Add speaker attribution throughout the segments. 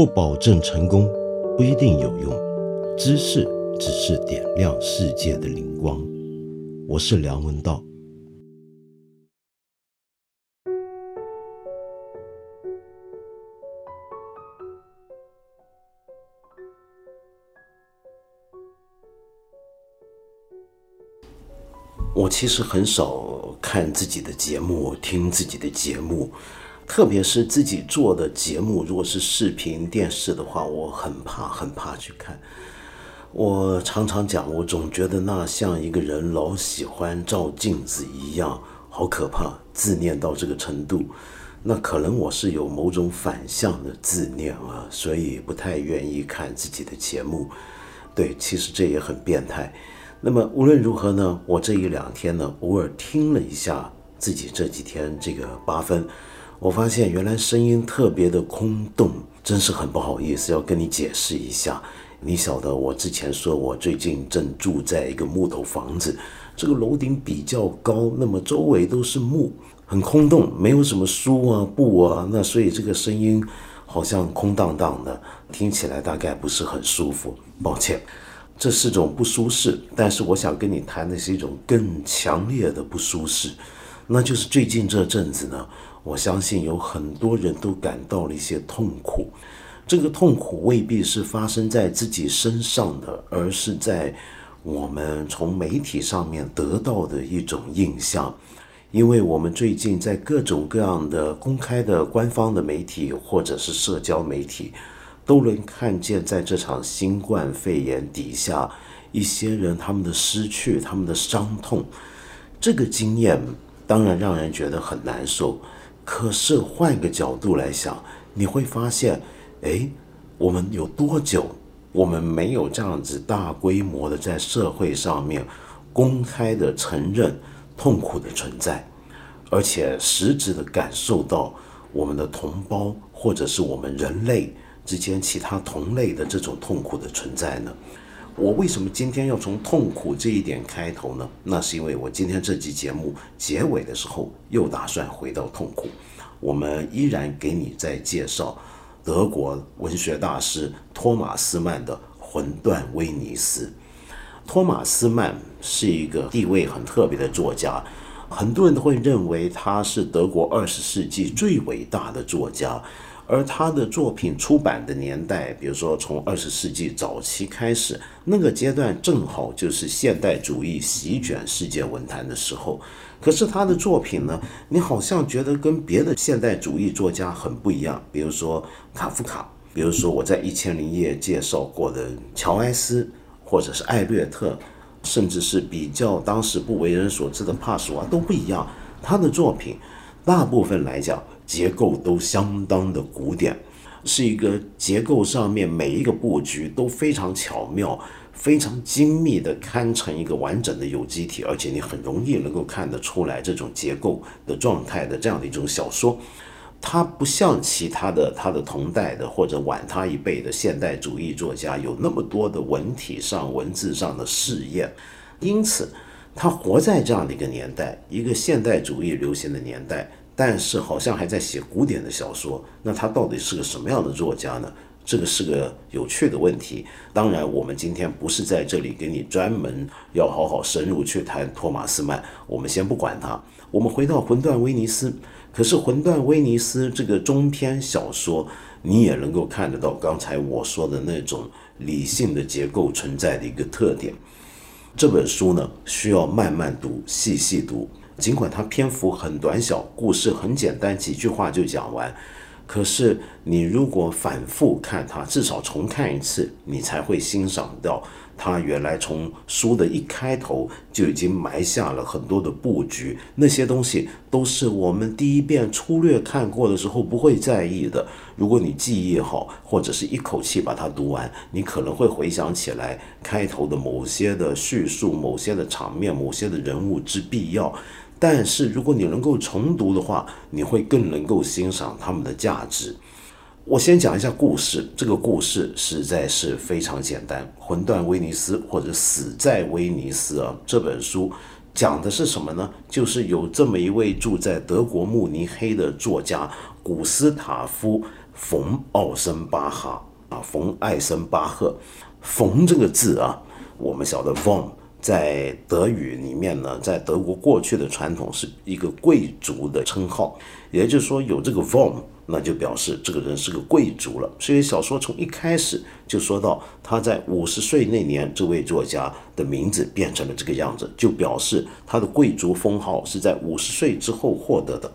Speaker 1: 不保证成功，不一定有用。知识只是点亮世界的灵光。我是梁文道。我其实很少看自己的节目，听自己的节目。特别是自己做的节目，如果是视频电视的话，我很怕很怕去看。我常常讲，我总觉得那像一个人老喜欢照镜子一样，好可怕，自恋到这个程度。那可能我是有某种反向的自恋啊，所以不太愿意看自己的节目。对，其实这也很变态。那么无论如何呢，我这一两天呢，偶尔听了一下自己这几天这个八分。我发现原来声音特别的空洞，真是很不好意思，要跟你解释一下。你晓得我之前说我最近正住在一个木头房子，这个楼顶比较高，那么周围都是木，很空洞，没有什么书啊、布啊，那所以这个声音好像空荡荡的，听起来大概不是很舒服。抱歉，这是种不舒适，但是我想跟你谈的是一种更强烈的不舒适，那就是最近这阵子呢。我相信有很多人都感到了一些痛苦，这个痛苦未必是发生在自己身上的，而是在我们从媒体上面得到的一种印象。因为我们最近在各种各样的公开的官方的媒体或者是社交媒体，都能看见在这场新冠肺炎底下，一些人他们的失去、他们的伤痛，这个经验当然让人觉得很难受。可是换个角度来想，你会发现，哎，我们有多久，我们没有这样子大规模的在社会上面公开的承认痛苦的存在，而且实质的感受到我们的同胞或者是我们人类之间其他同类的这种痛苦的存在呢？我为什么今天要从痛苦这一点开头呢？那是因为我今天这期节目结尾的时候又打算回到痛苦。我们依然给你在介绍德国文学大师托马斯曼的《魂断威尼斯》。托马斯曼是一个地位很特别的作家，很多人都会认为他是德国二十世纪最伟大的作家。而他的作品出版的年代，比如说从二十世纪早期开始，那个阶段正好就是现代主义席卷世界文坛的时候。可是他的作品呢，你好像觉得跟别的现代主义作家很不一样。比如说卡夫卡，比如说我在《一千零一夜》介绍过的乔埃斯，或者是艾略特，甚至是比较当时不为人所知的帕索啊，都不一样。他的作品大部分来讲。结构都相当的古典，是一个结构上面每一个布局都非常巧妙、非常精密的看成一个完整的有机体，而且你很容易能够看得出来这种结构的状态的这样的一种小说。它不像其他的他的同代的或者晚他一辈的现代主义作家有那么多的文体上、文字上的试验，因此他活在这样的一个年代，一个现代主义流行的年代。但是好像还在写古典的小说，那他到底是个什么样的作家呢？这个是个有趣的问题。当然，我们今天不是在这里给你专门要好好深入去谈托马斯曼，我们先不管他。我们回到《魂断威尼斯》，可是《魂断威尼斯》这个中篇小说，你也能够看得到刚才我说的那种理性的结构存在的一个特点。这本书呢，需要慢慢读，细细读。尽管它篇幅很短小，故事很简单，几句话就讲完，可是你如果反复看它，至少重看一次，你才会欣赏到。它原来从书的一开头就已经埋下了很多的布局，那些东西都是我们第一遍粗略看过的时候不会在意的。如果你记忆好，或者是一口气把它读完，你可能会回想起来开头的某些的叙述、某些的场面、某些的人物之必要。但是如果你能够重读的话，你会更能够欣赏他们的价值。我先讲一下故事，这个故事实在是非常简单，《魂断威尼斯》或者《死在威尼斯》啊，这本书讲的是什么呢？就是有这么一位住在德国慕尼黑的作家古斯塔夫·冯奥森巴哈啊，冯艾森巴赫。冯这个字啊，我们晓得冯在德语里面呢，在德国过去的传统是一个贵族的称号，也就是说有这个 von。那就表示这个人是个贵族了。所以小说从一开始就说到他在五十岁那年，这位作家的名字变成了这个样子，就表示他的贵族封号是在五十岁之后获得的。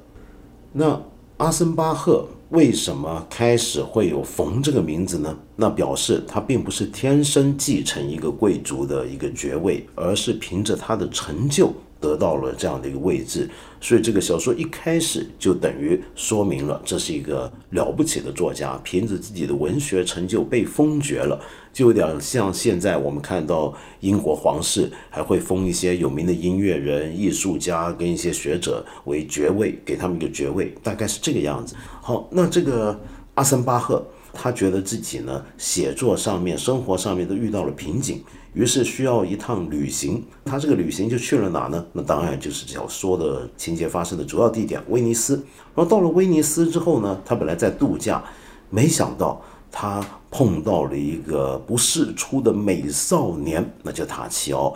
Speaker 1: 那阿森巴赫为什么开始会有冯这个名字呢？那表示他并不是天生继承一个贵族的一个爵位，而是凭着他的成就。得到了这样的一个位置，所以这个小说一开始就等于说明了这是一个了不起的作家，凭着自己的文学成就被封爵了，就有点像现在我们看到英国皇室还会封一些有名的音乐人、艺术家跟一些学者为爵位，给他们一个爵位，大概是这个样子。好，那这个阿森巴赫，他觉得自己呢写作上面、生活上面都遇到了瓶颈。于是需要一趟旅行，他这个旅行就去了哪呢？那当然就是小说的情节发生的主要地点威尼斯。然后到了威尼斯之后呢，他本来在度假，没想到他碰到了一个不世出的美少年，那叫塔奇奥。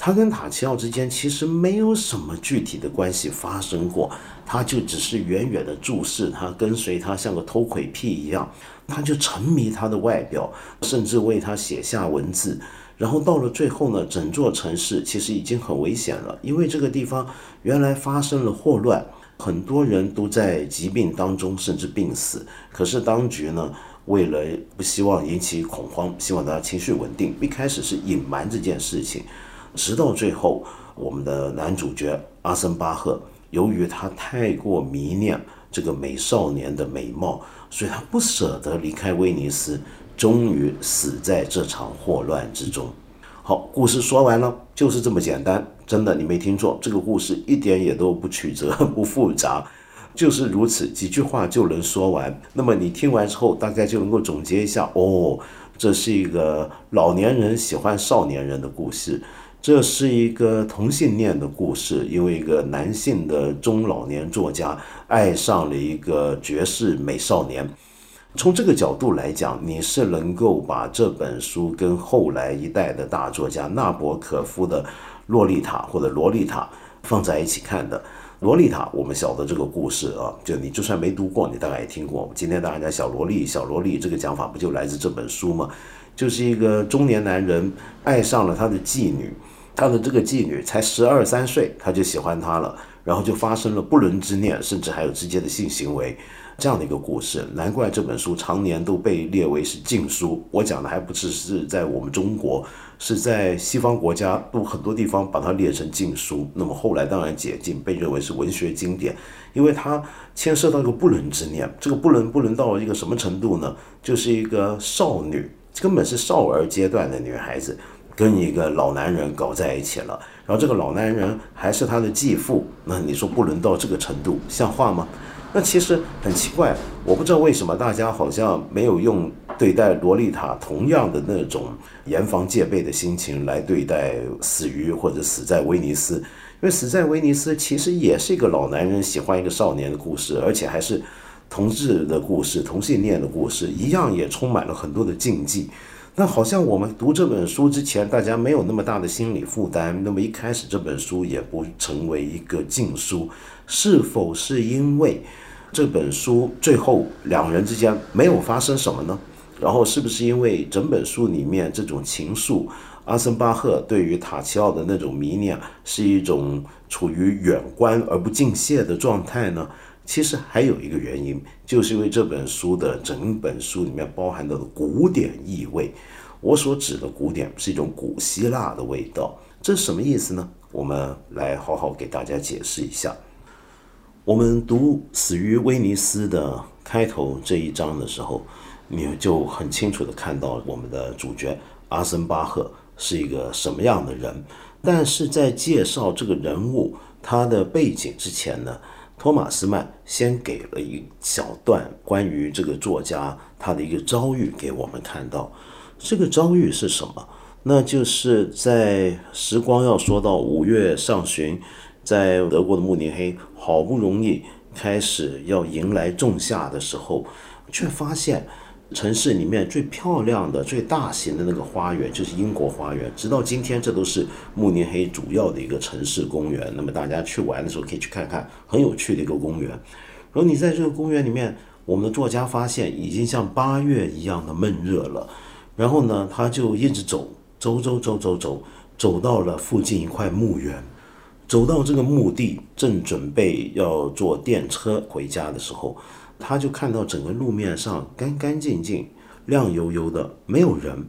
Speaker 1: 他跟塔奇奥之间其实没有什么具体的关系发生过，他就只是远远的注视他，跟随他，像个偷窥癖一样，他就沉迷他的外表，甚至为他写下文字。然后到了最后呢，整座城市其实已经很危险了，因为这个地方原来发生了霍乱，很多人都在疾病当中甚至病死。可是当局呢，为了不希望引起恐慌，希望大家情绪稳定，一开始是隐瞒这件事情，直到最后，我们的男主角阿森巴赫，由于他太过迷恋这个美少年的美貌，所以他不舍得离开威尼斯。终于死在这场霍乱之中。好，故事说完了，就是这么简单。真的，你没听错，这个故事一点也都不曲折、不复杂，就是如此几句话就能说完。那么你听完之后，大概就能够总结一下：哦，这是一个老年人喜欢少年人的故事，这是一个同性恋的故事，因为一个男性的中老年作家爱上了一个绝世美少年。从这个角度来讲，你是能够把这本书跟后来一代的大作家纳博科夫的《洛丽塔》或者《罗丽塔》放在一起看的。《罗丽塔》，我们晓得这个故事啊，就你就算没读过，你大概也听过。今天大家小萝莉、小萝莉这个讲法不就来自这本书吗？就是一个中年男人爱上了他的妓女，他的这个妓女才十二三岁，他就喜欢她了，然后就发生了不伦之恋，甚至还有直接的性行为。这样的一个故事，难怪这本书常年都被列为是禁书。我讲的还不只是在我们中国，是在西方国家都很多地方把它列成禁书。那么后来当然解禁，被认为是文学经典，因为它牵涉到一个不伦之恋。这个不伦不伦到了一个什么程度呢？就是一个少女，根本是少儿阶段的女孩子，跟一个老男人搞在一起了。然后这个老男人还是他的继父，那你说不伦到这个程度，像话吗？那其实很奇怪，我不知道为什么大家好像没有用对待洛丽塔同样的那种严防戒备的心情来对待死于或者死在威尼斯，因为死在威尼斯其实也是一个老男人喜欢一个少年的故事，而且还是同志的故事、同性恋的故事，一样也充满了很多的禁忌。那好像我们读这本书之前，大家没有那么大的心理负担，那么一开始这本书也不成为一个禁书。是否是因为这本书最后两人之间没有发生什么呢？然后是不是因为整本书里面这种情愫，阿森巴赫对于塔奇奥的那种迷恋是一种处于远观而不近亵的状态呢？其实还有一个原因，就是因为这本书的整本书里面包含的古典意味。我所指的古典是一种古希腊的味道，这是什么意思呢？我们来好好给大家解释一下。我们读《死于威尼斯》的开头这一章的时候，你就很清楚的看到我们的主角阿森巴赫是一个什么样的人。但是在介绍这个人物他的背景之前呢，托马斯曼先给了一小段关于这个作家他的一个遭遇给我们看到。这个遭遇是什么？那就是在时光要说到五月上旬。在德国的慕尼黑，好不容易开始要迎来仲夏的时候，却发现城市里面最漂亮的、最大型的那个花园就是英国花园。直到今天，这都是慕尼黑主要的一个城市公园。那么大家去玩的时候可以去看看，很有趣的一个公园。然后你在这个公园里面，我们的作家发现已经像八月一样的闷热了。然后呢，他就一直走，走走走走走，走到了附近一块墓园。走到这个墓地，正准备要坐电车回家的时候，他就看到整个路面上干干净净、亮油油的，没有人。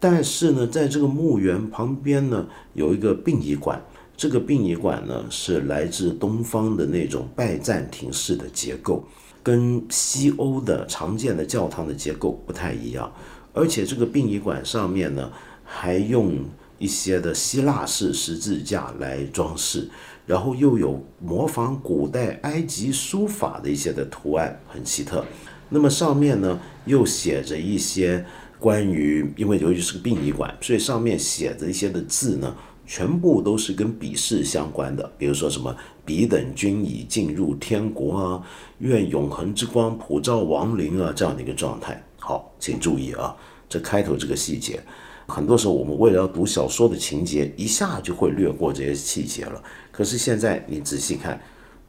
Speaker 1: 但是呢，在这个墓园旁边呢，有一个殡仪馆。这个殡仪馆呢，是来自东方的那种拜占庭式的结构，跟西欧的常见的教堂的结构不太一样。而且这个殡仪馆上面呢，还用。一些的希腊式十字架来装饰，然后又有模仿古代埃及书法的一些的图案，很奇特。那么上面呢又写着一些关于，因为由于是个殡仪馆，所以上面写着一些的字呢，全部都是跟笔试相关的，比如说什么“彼等均已进入天国啊，愿永恒之光普照亡灵啊”这样的一个状态。好，请注意啊，这开头这个细节。很多时候，我们为了要读小说的情节，一下就会略过这些细节了。可是现在你仔细看，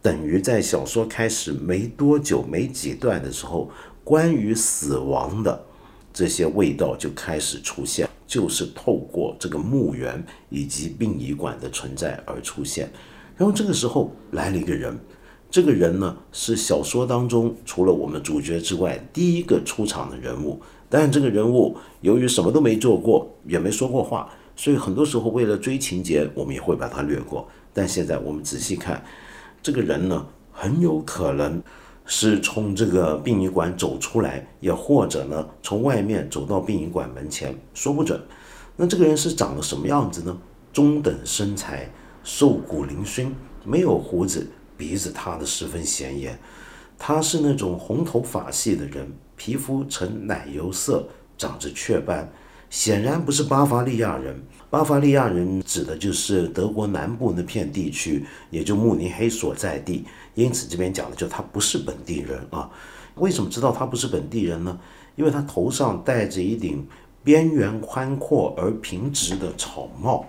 Speaker 1: 等于在小说开始没多久、没几段的时候，关于死亡的这些味道就开始出现，就是透过这个墓园以及殡仪馆的存在而出现。然后这个时候来了一个人，这个人呢是小说当中除了我们主角之外第一个出场的人物。但这个人物由于什么都没做过，也没说过话，所以很多时候为了追情节，我们也会把它略过。但现在我们仔细看，这个人呢，很有可能是从这个殡仪馆走出来，也或者呢，从外面走到殡仪馆门前，说不准。那这个人是长得什么样子呢？中等身材，瘦骨嶙峋，没有胡子，鼻子塌得十分显眼。他是那种红头发系的人。皮肤呈奶油色，长着雀斑，显然不是巴伐利亚人。巴伐利亚人指的就是德国南部那片地区，也就慕尼黑所在地。因此这边讲的就他不是本地人啊。为什么知道他不是本地人呢？因为他头上戴着一顶边缘宽阔而平直的草帽，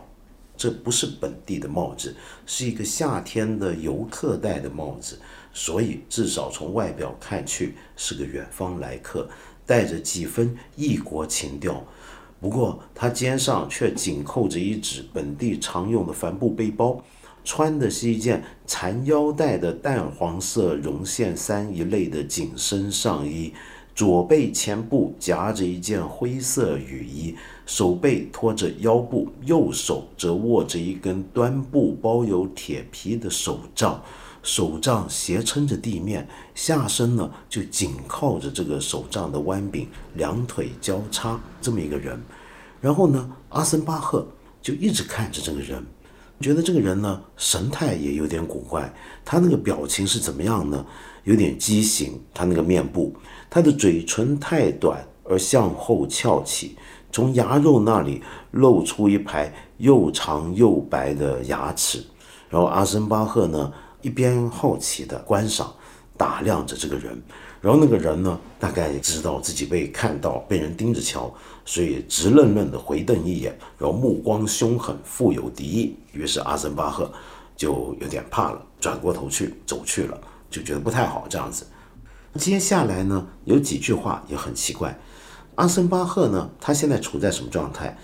Speaker 1: 这不是本地的帽子，是一个夏天的游客戴的帽子。所以，至少从外表看去是个远方来客，带着几分异国情调。不过，他肩上却紧扣着一只本地常用的帆布背包，穿的是一件缠腰带的淡黄色绒线衫一类的紧身上衣，左背前部夹着一件灰色雨衣，手背托着腰部，右手则握着一根端布包有铁皮的手杖。手杖斜撑着地面，下身呢就紧靠着这个手杖的弯柄，两腿交叉，这么一个人。然后呢，阿森巴赫就一直看着这个人，觉得这个人呢神态也有点古怪。他那个表情是怎么样呢？有点畸形。他那个面部，他的嘴唇太短而向后翘起，从牙肉那里露出一排又长又白的牙齿。然后阿森巴赫呢？一边好奇地观赏、打量着这个人，然后那个人呢，大概知道自己被看到、被人盯着瞧，所以直愣愣地回瞪一眼，然后目光凶狠、富有敌意。于是阿森巴赫就有点怕了，转过头去走去了，就觉得不太好这样子。接下来呢，有几句话也很奇怪。阿森巴赫呢，他现在处在什么状态？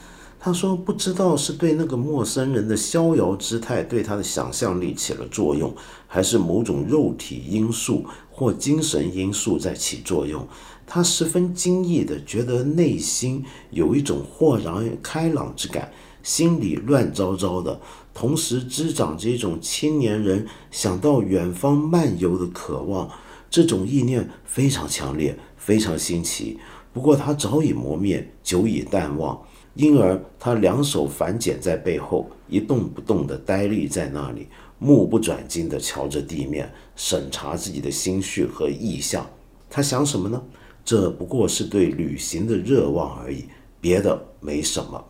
Speaker 1: 他说：“不知道是对那个陌生人的逍遥姿态对他的想象力起了作用，还是某种肉体因素或精神因素在起作用。他十分惊异的觉得内心有一种豁然开朗之感，心里乱糟糟的，同时滋长着一种青年人想到远方漫游的渴望。这种意念非常强烈，非常新奇。不过他早已磨灭，久已淡忘。”因而，他两手反剪在背后，一动不动地呆立在那里，目不转睛地瞧着地面，审查自己的心绪和意向。他想什么呢？这不过是对旅行的热望而已，别的没什么。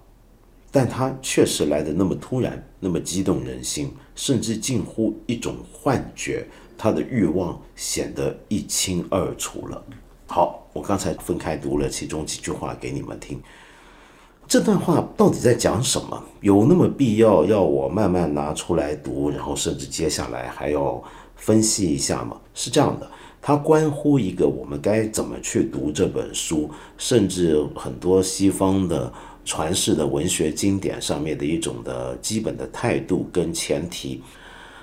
Speaker 1: 但他确实来得那么突然，那么激动人心，甚至近乎一种幻觉。他的欲望显得一清二楚了。好，我刚才分开读了其中几句话给你们听。这段话到底在讲什么？有那么必要要我慢慢拿出来读，然后甚至接下来还要分析一下吗？是这样的，它关乎一个我们该怎么去读这本书，甚至很多西方的传世的文学经典上面的一种的基本的态度跟前提。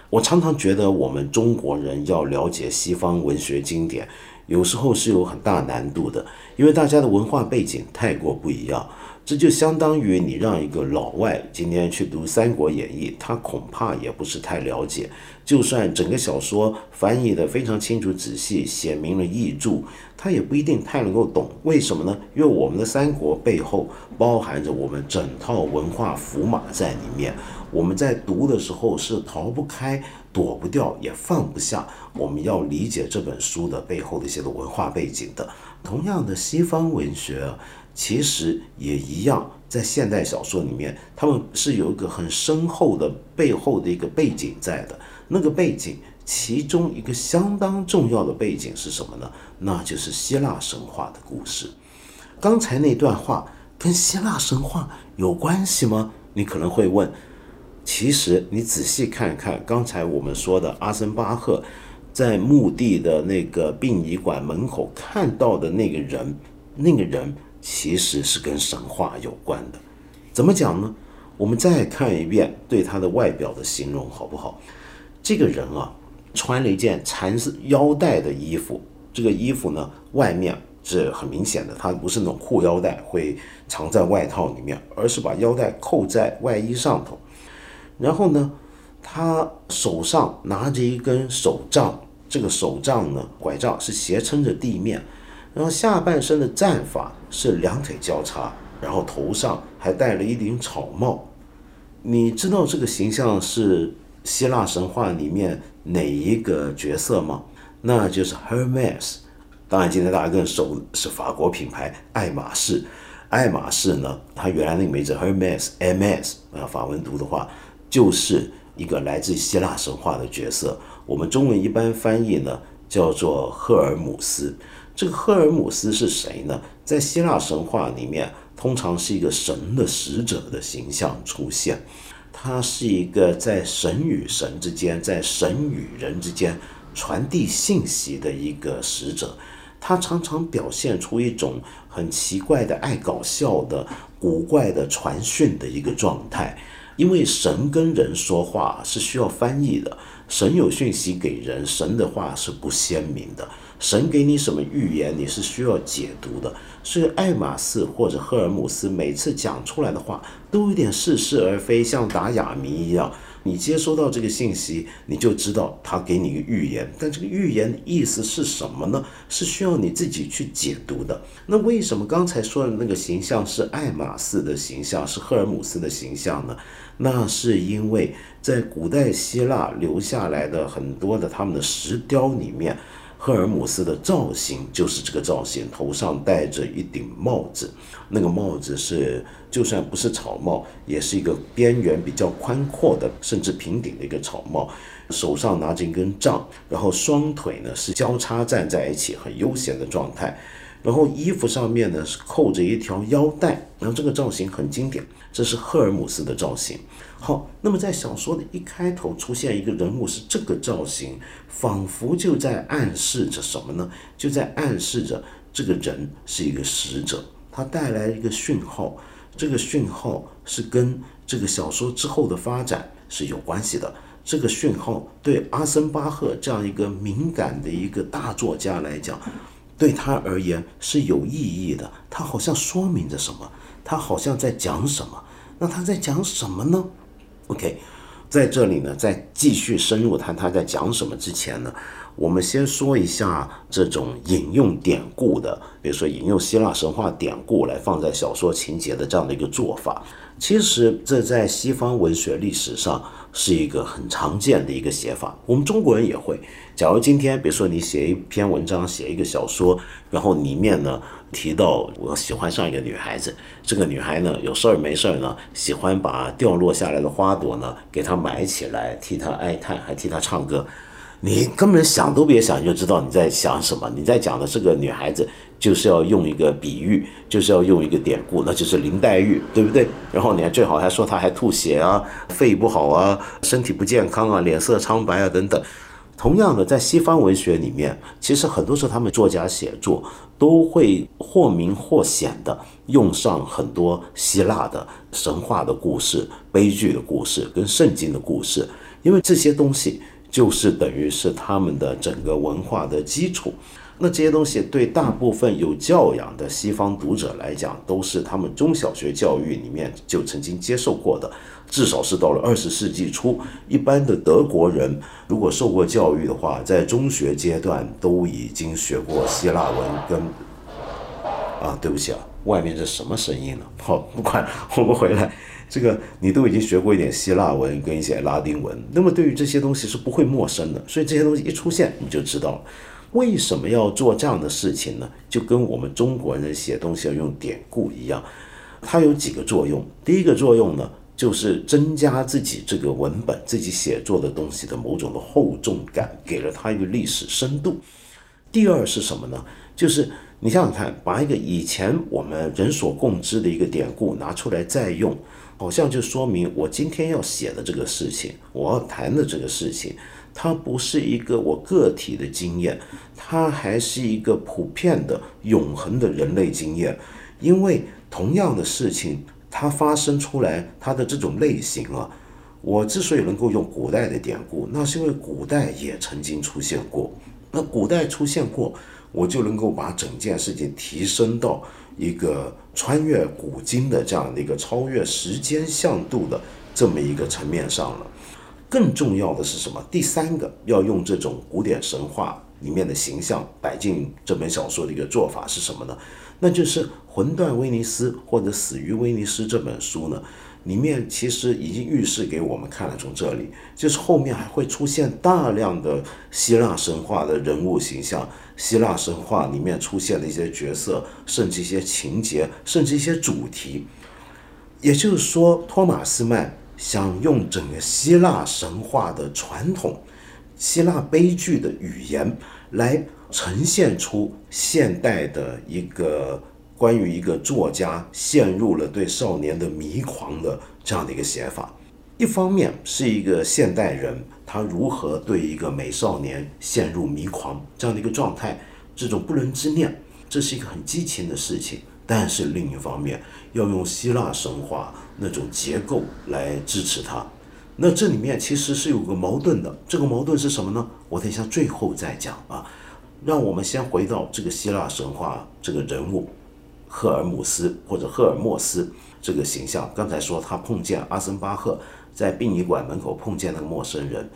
Speaker 1: 我常常觉得我们中国人要了解西方文学经典，有时候是有很大难度的，因为大家的文化背景太过不一样。这就相当于你让一个老外今天去读《三国演义》，他恐怕也不是太了解。就算整个小说翻译的非常清楚仔细，写明了译注，他也不一定太能够懂。为什么呢？因为我们的三国背后包含着我们整套文化符码在里面。我们在读的时候是逃不开、躲不掉、也放不下。我们要理解这本书的背后的一些的文化背景的。同样的，西方文学。其实也一样，在现代小说里面，他们是有一个很深厚的背后的一个背景在的。那个背景，其中一个相当重要的背景是什么呢？那就是希腊神话的故事。刚才那段话跟希腊神话有关系吗？你可能会问。其实你仔细看看，刚才我们说的阿森巴赫在墓地的那个殡仪馆门口看到的那个人，那个人。其实是跟神话有关的，怎么讲呢？我们再看一遍对他的外表的形容，好不好？这个人啊，穿了一件缠腰带的衣服，这个衣服呢，外面是很明显的，它不是那种裤腰带会藏在外套里面，而是把腰带扣在外衣上头。然后呢，他手上拿着一根手杖，这个手杖呢，拐杖是斜撑着地面。然后下半身的战法是两腿交叉，然后头上还戴了一顶草帽。你知道这个形象是希腊神话里面哪一个角色吗？那就是 Hermes。当然，今天大家更熟是法国品牌爱马仕。爱马仕呢，它原来那个名字 Hermes，M.S. 啊，法文读的话，就是一个来自希腊神话的角色。我们中文一般翻译呢，叫做赫尔姆斯。这个赫尔姆斯是谁呢？在希腊神话里面，通常是一个神的使者的形象出现。他是一个在神与神之间，在神与人之间传递信息的一个使者。他常常表现出一种很奇怪的、爱搞笑的、古怪的传讯的一个状态。因为神跟人说话是需要翻译的，神有讯息给人，神的话是不鲜明的。神给你什么预言，你是需要解读的。所以爱马仕或者赫尔姆斯每次讲出来的话，都有点似是而非，像打哑谜一样。你接收到这个信息，你就知道他给你一个预言，但这个预言的意思是什么呢？是需要你自己去解读的。那为什么刚才说的那个形象是爱马仕的形象，是赫尔姆斯的形象呢？那是因为在古代希腊留下来的很多的他们的石雕里面。赫尔姆斯的造型就是这个造型，头上戴着一顶帽子，那个帽子是就算不是草帽，也是一个边缘比较宽阔的，甚至平顶的一个草帽。手上拿着一根杖，然后双腿呢是交叉站在一起，很悠闲的状态。然后衣服上面呢是扣着一条腰带，然后这个造型很经典，这是赫尔姆斯的造型。好，那么在小说的一开头出现一个人物是这个造型，仿佛就在暗示着什么呢？就在暗示着这个人是一个使者，他带来一个讯号，这个讯号是跟这个小说之后的发展是有关系的。这个讯号对阿森巴赫这样一个敏感的一个大作家来讲。对他而言是有意义的，他好像说明着什么，他好像在讲什么。那他在讲什么呢？OK，在这里呢，在继续深入谈他在讲什么之前呢，我们先说一下这种引用典故的，比如说引用希腊神话典故来放在小说情节的这样的一个做法。其实这在西方文学历史上。是一个很常见的一个写法，我们中国人也会。假如今天，比如说你写一篇文章，写一个小说，然后里面呢提到我喜欢上一个女孩子，这个女孩呢有事儿没事儿呢，喜欢把掉落下来的花朵呢给她埋起来，替她哀叹，还替她唱歌。你根本想都别想，就知道你在想什么。你在讲的这个女孩子，就是要用一个比喻，就是要用一个典故，那就是林黛玉，对不对？然后你还最好还说她还吐血啊，肺不好啊，身体不健康啊，脸色苍白啊等等。同样的，在西方文学里面，其实很多时候他们作家写作都会或明或显的用上很多希腊的神话的故事、悲剧的故事跟圣经的故事，因为这些东西。就是等于是他们的整个文化的基础，那这些东西对大部分有教养的西方读者来讲，都是他们中小学教育里面就曾经接受过的，至少是到了二十世纪初，一般的德国人如果受过教育的话，在中学阶段都已经学过希腊文跟，啊，对不起啊，外面这什么声音呢？好，不管，我们回来。这个你都已经学过一点希腊文跟一些拉丁文，那么对于这些东西是不会陌生的。所以这些东西一出现，你就知道了为什么要做这样的事情呢？就跟我们中国人写东西要用典故一样，它有几个作用。第一个作用呢，就是增加自己这个文本、自己写作的东西的某种的厚重感，给了它一个历史深度。第二是什么呢？就是你想想看，把一个以前我们人所共知的一个典故拿出来再用。好像就说明我今天要写的这个事情，我要谈的这个事情，它不是一个我个体的经验，它还是一个普遍的、永恒的人类经验。因为同样的事情，它发生出来，它的这种类型啊，我之所以能够用古代的典故，那是因为古代也曾经出现过。那古代出现过，我就能够把整件事情提升到。一个穿越古今的这样的一个超越时间向度的这么一个层面上了。更重要的是什么？第三个要用这种古典神话里面的形象摆进这本小说的一个做法是什么呢？那就是《魂断威尼斯》或者《死于威尼斯》这本书呢？里面其实已经预示给我们看了，从这里就是后面还会出现大量的希腊神话的人物形象，希腊神话里面出现的一些角色，甚至一些情节，甚至一些主题。也就是说，托马斯曼想用整个希腊神话的传统、希腊悲剧的语言来呈现出现代的一个。关于一个作家陷入了对少年的迷狂的这样的一个写法，一方面是一个现代人他如何对一个美少年陷入迷狂这样的一个状态，这种不伦之恋，这是一个很激情的事情。但是另一方面要用希腊神话那种结构来支持它，那这里面其实是有个矛盾的。这个矛盾是什么呢？我等一下最后再讲啊。让我们先回到这个希腊神话这个人物。赫尔姆斯或者赫尔墨斯这个形象，刚才说他碰见阿森巴赫在殡仪馆门口碰见那个陌生人。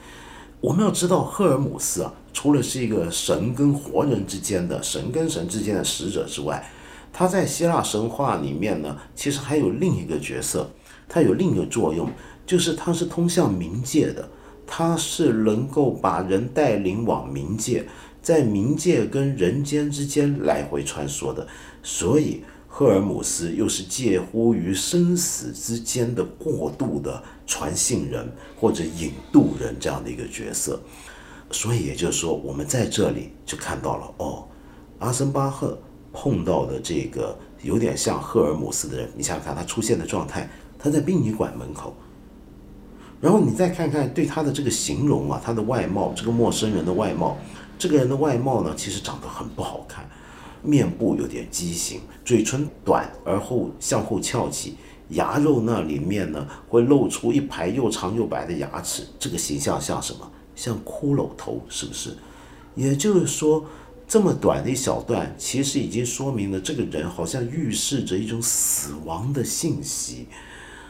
Speaker 1: 我们要知道，赫尔姆斯啊，除了是一个神跟活人之间的神跟神之间的使者之外，他在希腊神话里面呢，其实还有另一个角色，他有另一个作用，就是他是通向冥界的，他是能够把人带领往冥界，在冥界跟人间之间来回穿梭的。所以，赫尔姆斯又是介乎于生死之间的过渡的传信人或者引渡人这样的一个角色。所以，也就是说，我们在这里就看到了哦，阿森巴赫碰到的这个有点像赫尔姆斯的人。你想想看，他出现的状态，他在殡仪馆门口。然后你再看看对他的这个形容啊，他的外貌，这个陌生人的外貌，这个人的外貌呢，其实长得很不好看。面部有点畸形，嘴唇短而后向后翘起，牙肉那里面呢会露出一排又长又白的牙齿，这个形象像什么？像骷髅头，是不是？也就是说，这么短的一小段，其实已经说明了这个人好像预示着一种死亡的信息。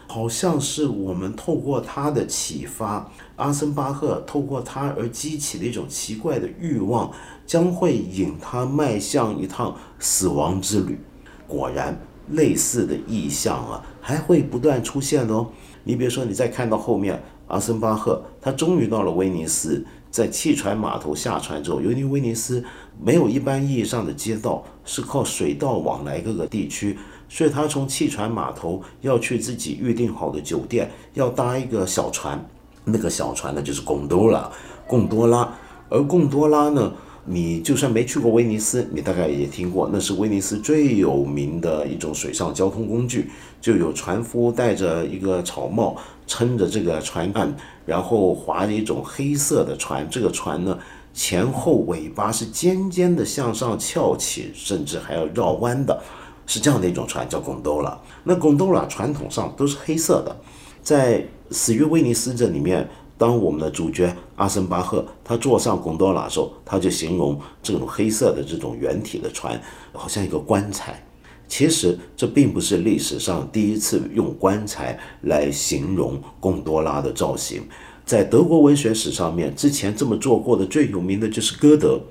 Speaker 1: 好像是我们透过他的启发，阿森巴赫透过他而激起的一种奇怪的欲望，将会引他迈向一趟死亡之旅。果然，类似的意象啊，还会不断出现哦。你比如说，你再看到后面，阿森巴赫他终于到了威尼斯，在汽船码头下船之后，由于威尼斯没有一般意义上的街道，是靠水道往来各个地区。所以他从汽船码头要去自己预定好的酒店，要搭一个小船，那个小船呢就是贡多拉，贡多拉。而贡多拉呢，你就算没去过威尼斯，你大概也听过，那是威尼斯最有名的一种水上交通工具，就有船夫戴着一个草帽，撑着这个船杆，然后划着一种黑色的船，这个船呢。前后尾巴是尖尖的向上翘起，甚至还要绕弯的，是这样的一种船，叫贡多拉。那贡多拉传统上都是黑色的。在《死于威尼斯》这里面，当我们的主角阿森巴赫他坐上贡多拉的时候，他就形容这种黑色的这种圆体的船，好像一个棺材。其实这并不是历史上第一次用棺材来形容贡多拉的造型。在德国文学史上面，之前这么做过的最有名的就是歌德。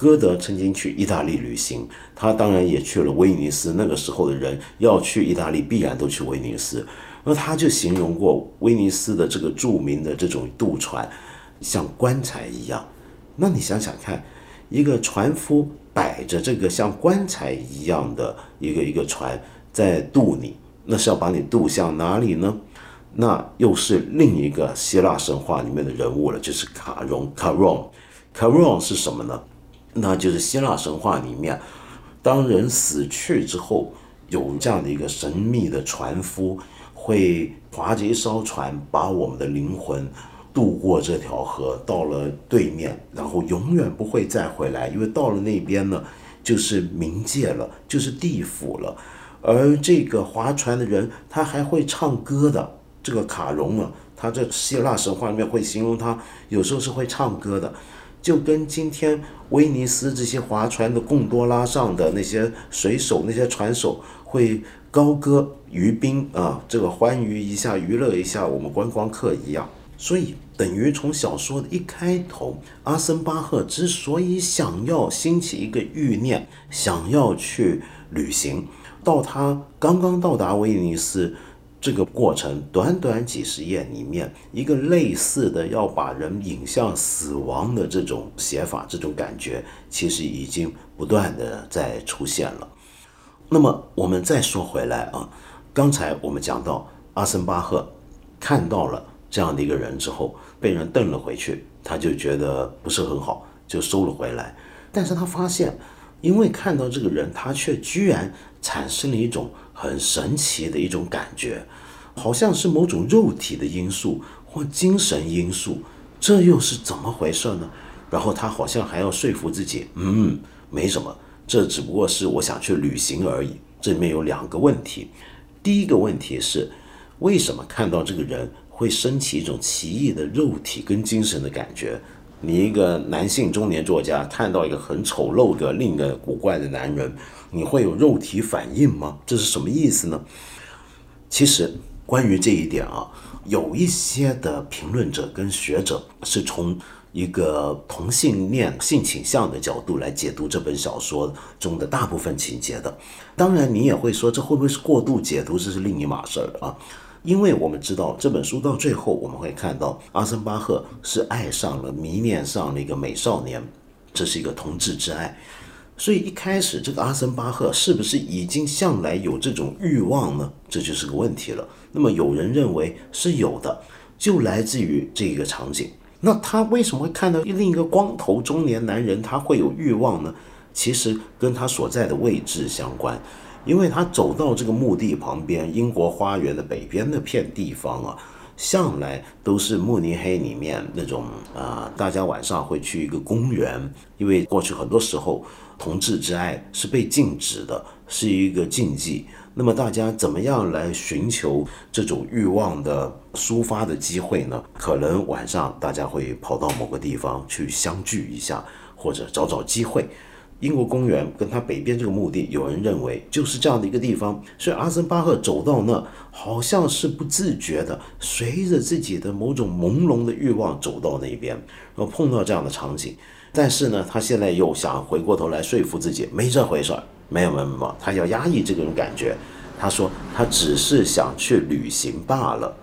Speaker 1: 歌德曾经去意大利旅行，他当然也去了威尼斯。那个时候的人要去意大利，必然都去威尼斯。那他就形容过威尼斯的这个著名的这种渡船，像棺材一样。那你想想看，一个船夫摆着这个像棺材一样的一个一个船在渡你，那是要把你渡向哪里呢？那又是另一个希腊神话里面的人物了，就是卡戎卡戎，卡戎。是什么呢？那就是希腊神话里面，当人死去之后，有这样的一个神秘的船夫，会划着一艘船，把我们的灵魂渡过这条河，到了对面，然后永远不会再回来，因为到了那边呢，就是冥界了，就是地府了。而这个划船的人，他还会唱歌的。这个卡戎啊，他在希腊神话里面会形容他有时候是会唱歌的，就跟今天威尼斯这些划船的贡多拉上的那些水手、那些船手会高歌娱宾啊，这个欢愉一下、娱乐一下我们观光客一样。所以，等于从小说的一开头，阿森巴赫之所以想要兴起一个欲念，想要去旅行，到他刚刚到达威尼斯。这个过程短短几十页里面，一个类似的要把人引向死亡的这种写法，这种感觉其实已经不断的在出现了。那么我们再说回来啊，刚才我们讲到阿森巴赫看到了这样的一个人之后，被人瞪了回去，他就觉得不是很好，就收了回来。但是他发现，因为看到这个人，他却居然产生了一种。很神奇的一种感觉，好像是某种肉体的因素或精神因素，这又是怎么回事呢？然后他好像还要说服自己，嗯，没什么，这只不过是我想去旅行而已。这里面有两个问题，第一个问题是，为什么看到这个人会升起一种奇异的肉体跟精神的感觉？你一个男性中年作家看到一个很丑陋的另一个古怪的男人。你会有肉体反应吗？这是什么意思呢？其实关于这一点啊，有一些的评论者跟学者是从一个同性恋性倾向的角度来解读这本小说中的大部分情节的。当然，你也会说这会不会是过度解读？这是另一码事儿啊。因为我们知道这本书到最后，我们会看到阿森巴赫是爱上了、迷恋上了一个美少年，这是一个同志之爱。所以一开始，这个阿森巴赫是不是已经向来有这种欲望呢？这就是个问题了。那么有人认为是有的，就来自于这个场景。那他为什么会看到另一个光头中年男人，他会有欲望呢？其实跟他所在的位置相关，因为他走到这个墓地旁边，英国花园的北边那片地方啊。向来都是慕尼黑里面那种啊，大家晚上会去一个公园，因为过去很多时候同志之爱是被禁止的，是一个禁忌。那么大家怎么样来寻求这种欲望的抒发的机会呢？可能晚上大家会跑到某个地方去相聚一下，或者找找机会。英国公园跟他北边这个墓地，有人认为就是这样的一个地方，所以阿森巴赫走到那，好像是不自觉的，随着自己的某种朦胧的欲望走到那边，然后碰到这样的场景。但是呢，他现在又想回过头来说服自己，没这回事儿，没有没有没有，他要压抑这种感觉。他说他只是想去旅行罢了。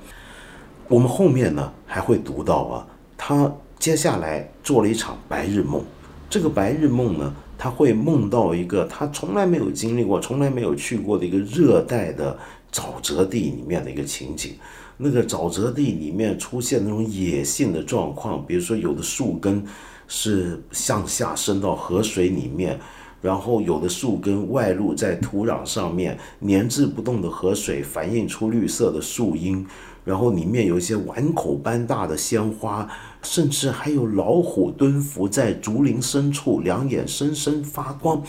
Speaker 1: 我们后面呢还会读到啊，他接下来做了一场白日梦，这个白日梦呢。他会梦到一个他从来没有经历过、从来没有去过的一个热带的沼泽地里面的一个情景。那个沼泽地里面出现那种野性的状况，比如说有的树根是向下伸到河水里面，然后有的树根外露在土壤上面，粘滞不动的河水反映出绿色的树荫，然后里面有一些碗口般大的鲜花，甚至还有老虎蹲伏在竹林深处，两眼深深发光。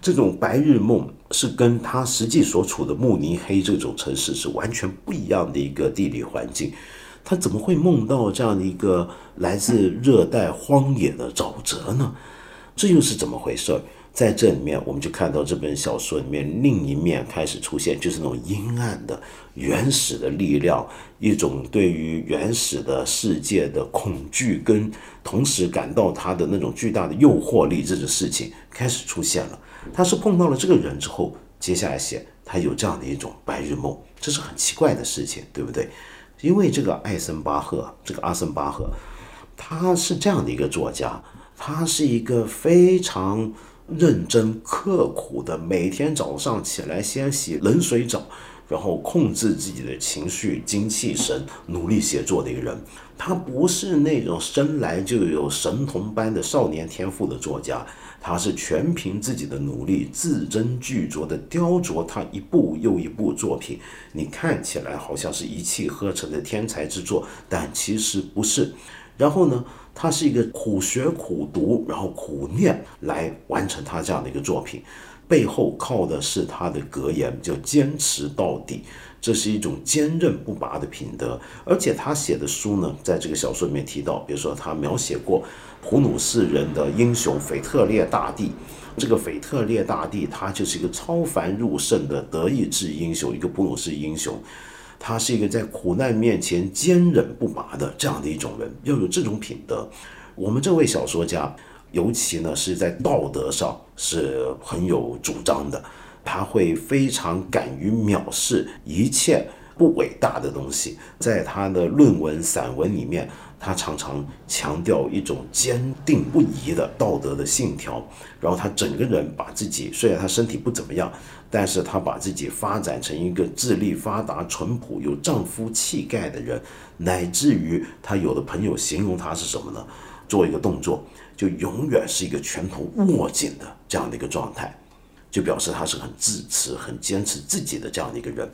Speaker 1: 这种白日梦是跟他实际所处的慕尼黑这种城市是完全不一样的一个地理环境。他怎么会梦到这样的一个来自热带荒野的沼泽呢？这又是怎么回事儿？在这里面，我们就看到这本小说里面另一面开始出现，就是那种阴暗的、原始的力量，一种对于原始的世界的恐惧，跟同时感到它的那种巨大的诱惑力，这种事情开始出现了。他是碰到了这个人之后，接下来写他有这样的一种白日梦，这是很奇怪的事情，对不对？因为这个艾森巴赫，这个阿森巴赫，他是这样的一个作家，他是一个非常认真刻苦的，每天早上起来先洗冷水澡，然后控制自己的情绪、精气神，努力写作的一个人。他不是那种生来就有神童般的少年天赋的作家。他是全凭自己的努力，字斟句酌地雕琢他一部又一部作品。你看起来好像是一气呵成的天才之作，但其实不是。然后呢，他是一个苦学苦读，然后苦练来完成他这样的一个作品，背后靠的是他的格言，叫坚持到底。这是一种坚韧不拔的品德。而且他写的书呢，在这个小说里面提到，比如说他描写过。普鲁士人的英雄腓特烈大帝，这个腓特烈大帝他就是一个超凡入圣的德意志英雄，一个普鲁士英雄。他是一个在苦难面前坚忍不拔的这样的一种人，要有这种品德。我们这位小说家，尤其呢是在道德上是很有主张的，他会非常敢于藐视一切不伟大的东西，在他的论文散文里面。他常常强调一种坚定不移的道德的信条，然后他整个人把自己，虽然他身体不怎么样，但是他把自己发展成一个智力发达、淳朴、有丈夫气概的人，乃至于他有的朋友形容他是什么呢？做一个动作，就永远是一个拳头握紧的这样的一个状态，就表示他是很自持、很坚持自己的这样的一个人。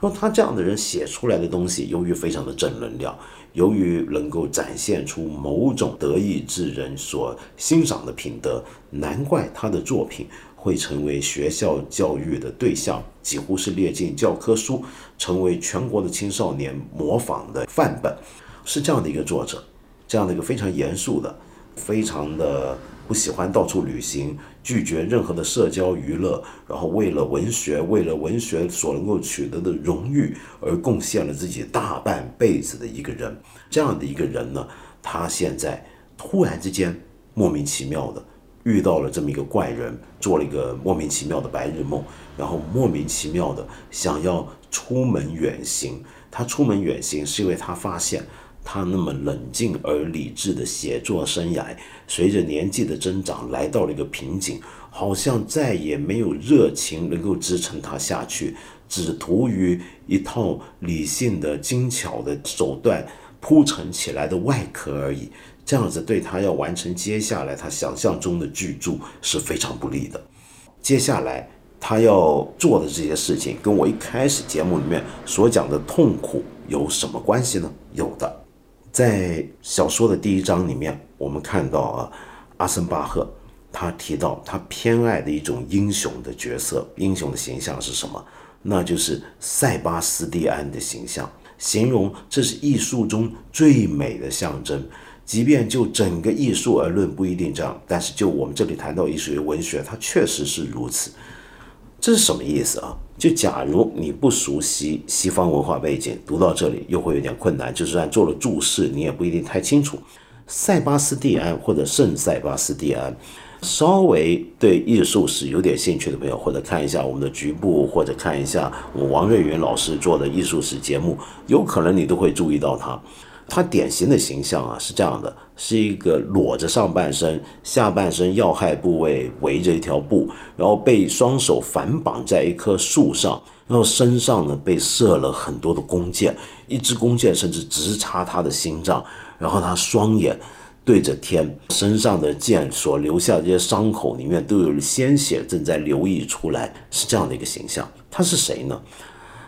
Speaker 1: 说他这样的人写出来的东西，由于非常的正能量。由于能够展现出某种德意志人所欣赏的品德，难怪他的作品会成为学校教育的对象，几乎是列进教科书，成为全国的青少年模仿的范本。是这样的一个作者，这样的一个非常严肃的，非常的。不喜欢到处旅行，拒绝任何的社交娱乐，然后为了文学，为了文学所能够取得的荣誉而贡献了自己大半辈子的一个人，这样的一个人呢，他现在突然之间莫名其妙的遇到了这么一个怪人，做了一个莫名其妙的白日梦，然后莫名其妙的想要出门远行。他出门远行是因为他发现。他那么冷静而理智的写作生涯，随着年纪的增长来到了一个瓶颈，好像再也没有热情能够支撑他下去，只图于一套理性的精巧的手段铺陈起来的外壳而已。这样子对他要完成接下来他想象中的巨著是非常不利的。接下来他要做的这些事情，跟我一开始节目里面所讲的痛苦有什么关系呢？有的。在小说的第一章里面，我们看到啊，阿森巴赫他提到他偏爱的一种英雄的角色，英雄的形象是什么？那就是塞巴斯蒂安的形象，形容这是艺术中最美的象征。即便就整个艺术而论，不一定这样，但是就我们这里谈到艺术与文学，它确实是如此。这是什么意思啊？就假如你不熟悉西方文化背景，读到这里又会有点困难。就算做了注释，你也不一定太清楚。塞巴斯蒂安或者圣塞巴斯蒂安，稍微对艺术史有点兴趣的朋友，或者看一下我们的局部，或者看一下我王瑞云老师做的艺术史节目，有可能你都会注意到他。他典型的形象啊是这样的，是一个裸着上半身，下半身要害部位围着一条布，然后被双手反绑在一棵树上，然后身上呢被射了很多的弓箭，一支弓箭甚至直插他的心脏，然后他双眼对着天，身上的箭所留下这些伤口里面都有鲜血正在流溢出来，是这样的一个形象。他是谁呢？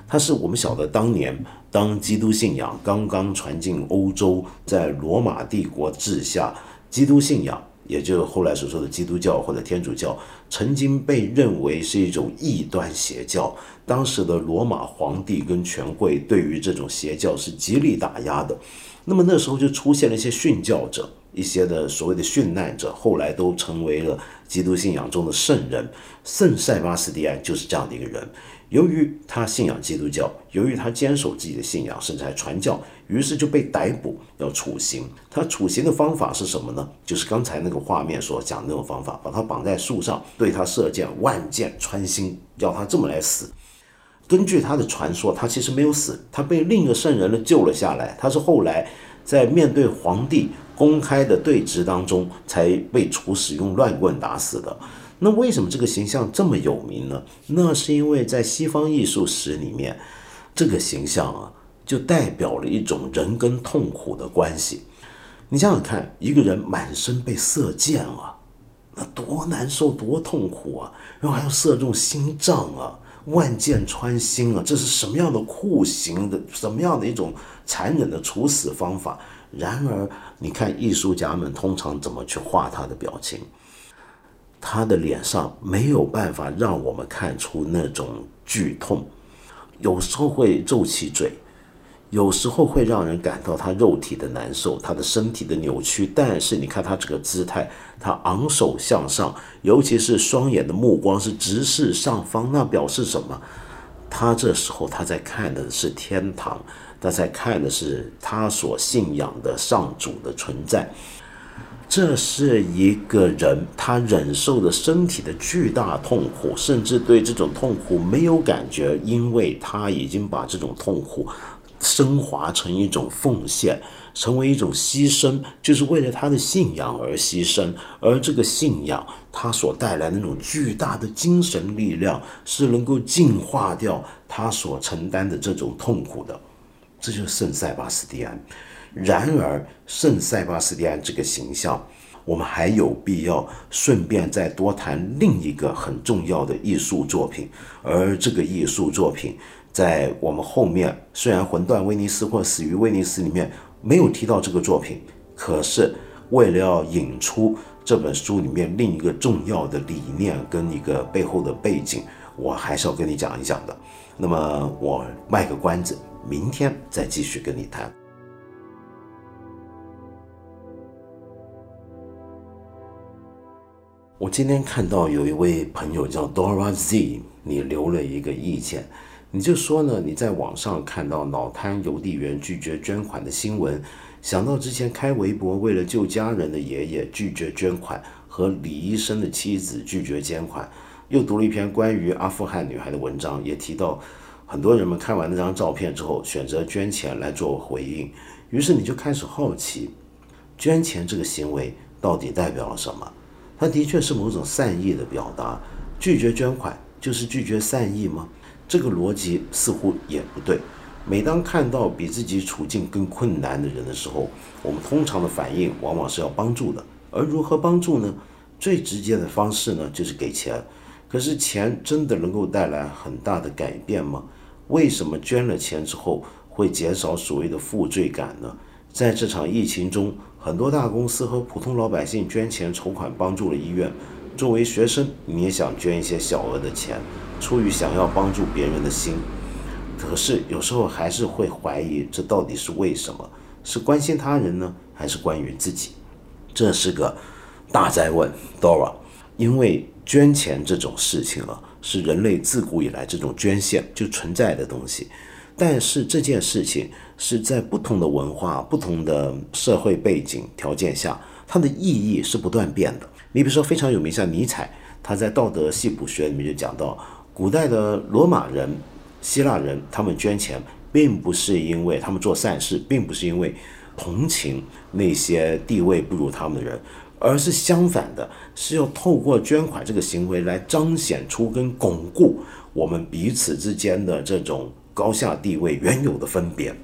Speaker 1: 他是我们晓得当年当基督信仰刚刚传进欧洲，在罗马帝国治下，基督信仰。也就是后来所说的基督教或者天主教，曾经被认为是一种异端邪教。当时的罗马皇帝跟权贵对于这种邪教是极力打压的。那么那时候就出现了一些殉教者，一些的所谓的殉难者，后来都成为了基督信仰中的圣人。圣塞巴斯蒂安就是这样的一个人。由于他信仰基督教，由于他坚守自己的信仰，甚至还传教，于是就被逮捕，要处刑。他处刑的方法是什么呢？就是刚才那个画面所讲的那种方法，把他绑在树上，对他射箭，万箭穿心，要他这么来死。根据他的传说，他其实没有死，他被另一个圣人呢救了下来。他是后来在面对皇帝公开的对峙当中，才被处死，用乱棍打死的。那为什么这个形象这么有名呢？那是因为在西方艺术史里面，这个形象啊，就代表了一种人跟痛苦的关系。你想想看，一个人满身被射箭啊，那多难受，多痛苦啊！然后还要射中心脏啊，万箭穿心啊，这是什么样的酷刑的，什么样的一种残忍的处死方法？然而，你看艺术家们通常怎么去画他的表情？他的脸上没有办法让我们看出那种剧痛，有时候会皱起嘴，有时候会让人感到他肉体的难受，他的身体的扭曲。但是你看他这个姿态，他昂首向上，尤其是双眼的目光是直视上方，那表示什么？他这时候他在看的是天堂，他在看的是他所信仰的上主的存在。这是一个人他忍受的身体的巨大痛苦，甚至对这种痛苦没有感觉，因为他已经把这种痛苦升华成一种奉献，成为一种牺牲，就是为了他的信仰而牺牲。而这个信仰，他所带来的那种巨大的精神力量，是能够净化掉他所承担的这种痛苦的。这就是圣塞巴斯蒂安。然而，圣塞巴斯蒂安这个形象，我们还有必要顺便再多谈另一个很重要的艺术作品。而这个艺术作品，在我们后面虽然《魂断威尼斯》或《死于威尼斯》里面没有提到这个作品，可是为了要引出这本书里面另一个重要的理念跟一个背后的背景，我还是要跟你讲一讲的。那么，我卖个关子，明天再继续跟你谈。我今天看到有一位朋友叫 Dora Z，你留了一个意见，你就说呢，你在网上看到脑瘫邮递员拒绝捐款的新闻，想到之前开微博为了救家人的爷爷拒绝捐款，和李医生的妻子拒绝捐款，又读了一篇关于阿富汗女孩的文章，也提到很多人们看完那张照片之后选择捐钱来做回应，于是你就开始好奇，捐钱这个行为到底代表了什么？它的确是某种善意的表达，拒绝捐款就是拒绝善意吗？这个逻辑似乎也不对。每当看到比自己处境更困难的人的时候，我们通常的反应往往是要帮助的。而如何帮助呢？最直接的方式呢，就是给钱。可是钱真的能够带来很大的改变吗？为什么捐了钱之后会减少所谓的负罪感呢？在这场疫情中。很多大公司和普通老百姓捐钱筹款帮助了医院。作为学生，你也想捐一些小额的钱，出于想要帮助别人的心。可是有时候还是会怀疑，这到底是为什么？是关心他人呢，还是关于自己？这是个大灾问，Dora。因为捐钱这种事情啊，是人类自古以来这种捐献就存在的东西。但是这件事情是在不同的文化、不同的社会背景条件下，它的意义是不断变的。你比如说，非常有名像尼采，他在《道德系谱学》里面就讲到，古代的罗马人、希腊人，他们捐钱，并不是因为他们做善事，并不是因为同情那些地位不如他们的人，而是相反的，是要透过捐款这个行为来彰显出跟巩固我们彼此之间的这种。高下地位原有的分别，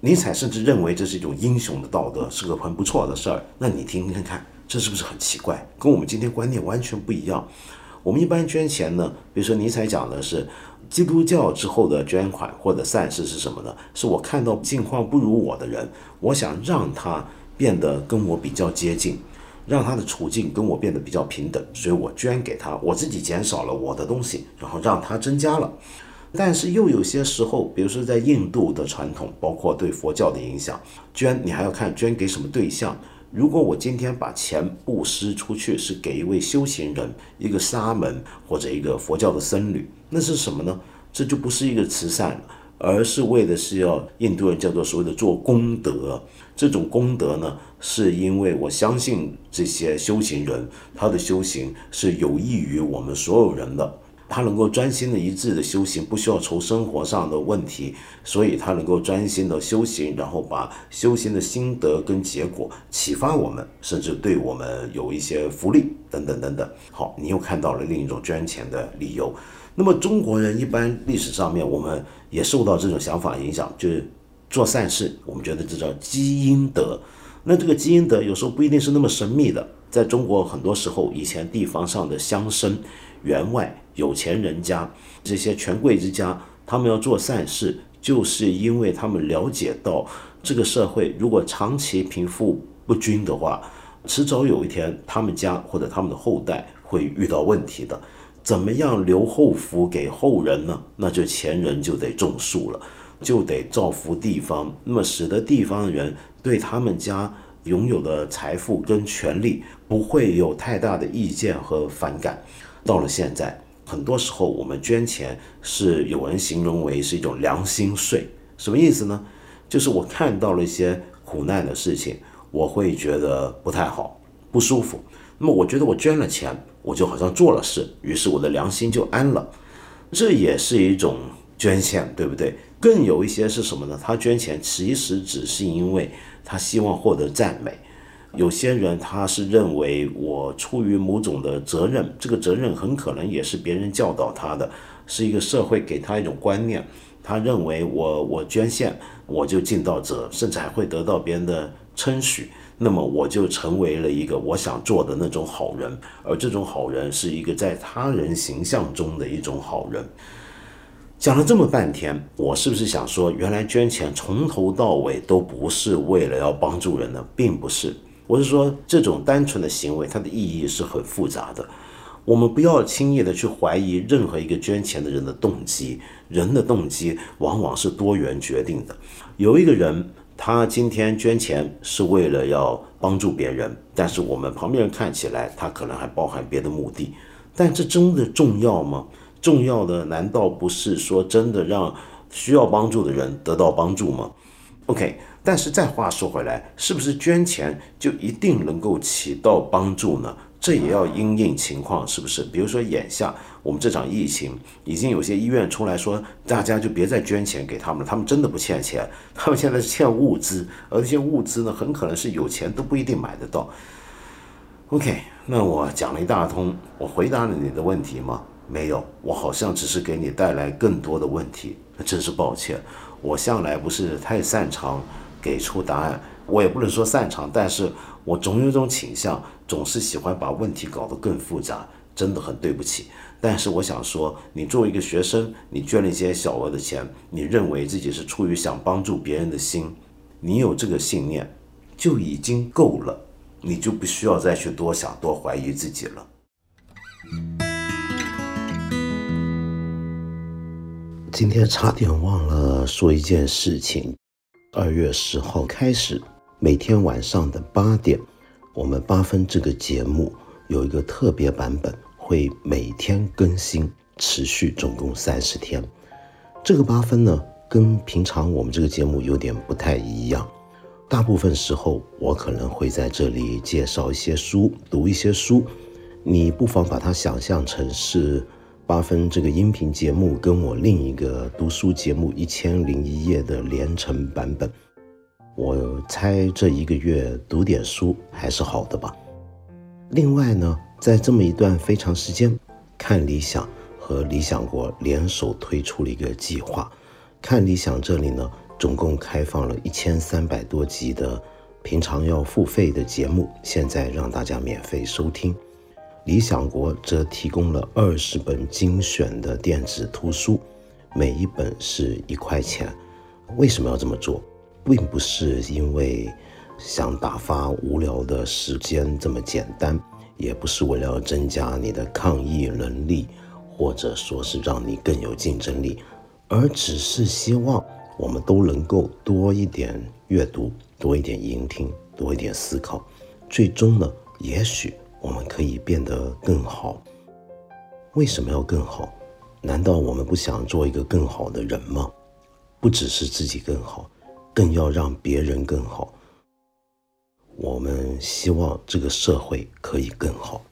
Speaker 1: 尼采甚至认为这是一种英雄的道德，是个很不错的事儿。那你听听看，这是不是很奇怪？跟我们今天观念完全不一样。我们一般捐钱呢，比如说尼采讲的是基督教之后的捐款或者善事是什么呢？是我看到境况不如我的人，我想让他变得跟我比较接近，让他的处境跟我变得比较平等，所以我捐给他，我自己减少了我的东西，然后让他增加了。但是又有些时候，比如说在印度的传统，包括对佛教的影响，捐你还要看捐给什么对象。如果我今天把钱布施出去，是给一位修行人、一个沙门或者一个佛教的僧侣，那是什么呢？这就不是一个慈善，而是为的是要印度人叫做所谓的做功德。这种功德呢，是因为我相信这些修行人他的修行是有益于我们所有人的。他能够专心的一致的修行，不需要愁生活上的问题，所以他能够专心的修行，然后把修行的心得跟结果启发我们，甚至对我们有一些福利等等等等。好，你又看到了另一种捐钱的理由。那么中国人一般历史上面，我们也受到这种想法影响，就是做善事，我们觉得这叫积阴德。那这个积阴德有时候不一定是那么神秘的，在中国很多时候，以前地方上的乡绅。员外、有钱人家这些权贵之家，他们要做善事，就是因为他们了解到这个社会如果长期贫富不均的话，迟早有一天他们家或者他们的后代会遇到问题的。怎么样留后福给后人呢？那就前人就得种树了，就得造福地方，那么使得地方的人对他们家拥有的财富跟权利不会有太大的意见和反感。到了现在，很多时候我们捐钱是有人形容为是一种良心税，什么意思呢？就是我看到了一些苦难的事情，我会觉得不太好，不舒服。那么我觉得我捐了钱，我就好像做了事，于是我的良心就安了。这也是一种捐献，对不对？更有一些是什么呢？他捐钱其实只是因为他希望获得赞美。有些人他是认为我出于某种的责任，这个责任很可能也是别人教导他的，是一个社会给他一种观念。他认为我我捐献我就尽到责，甚至还会得到别人的称许，那么我就成为了一个我想做的那种好人。而这种好人是一个在他人形象中的一种好人。讲了这么半天，我是不是想说，原来捐钱从头到尾都不是为了要帮助人呢？并不是。我是说，这种单纯的行为，它的意义是很复杂的。我们不要轻易的去怀疑任何一个捐钱的人的动机。人的动机往往是多元决定的。有一个人，他今天捐钱是为了要帮助别人，但是我们旁边人看起来，他可能还包含别的目的。但这真的重要吗？重要的难道不是说真的让需要帮助的人得到帮助吗？OK。但是再话说回来，是不是捐钱就一定能够起到帮助呢？这也要因应情况，是不是？比如说眼下我们这场疫情，已经有些医院出来说，大家就别再捐钱给他们了，他们真的不欠钱，他们现在是欠物资，而这些物资呢，很可能是有钱都不一定买得到。OK，那我讲了一大通，我回答了你的问题吗？没有，我好像只是给你带来更多的问题，那真是抱歉，我向来不是太擅长。给出答案，我也不能说擅长，但是我总有一种倾向，总是喜欢把问题搞得更复杂，真的很对不起。但是我想说，你作为一个学生，你捐了一些小额的钱，你认为自己是出于想帮助别人的心，你有这个信念就已经够了，你就不需要再去多想、多怀疑自己了。今天差点忘了说一件事情。二月十号开始，每天晚上的八点，我们八分这个节目有一个特别版本，会每天更新，持续总共三十天。这个八分呢，跟平常我们这个节目有点不太一样。大部分时候，我可能会在这里介绍一些书，读一些书。你不妨把它想象成是八分这个音频节目跟我另一个读书节目《一千零一夜》的连成版本。我猜这一个月读点书还是好的吧。另外呢，在这么一段非常时间，看理想和理想国联手推出了一个计划。看理想这里呢，总共开放了一千三百多集的平常要付费的节目，现在让大家免费收听。理想国则提供了二十本精选的电子图书，每一本是一块钱。为什么要这么做？并不是因为想打发无聊的时间这么简单，也不是为了增加你的抗疫能力，或者说是让你更有竞争力，而只是希望我们都能够多一点阅读，多一点聆听，多一点思考。最终呢，也许。我们可以变得更好。为什么要更好？难道我们不想做一个更好的人吗？不只是自己更好，更要让别人更好。我们希望这个社会可以更好。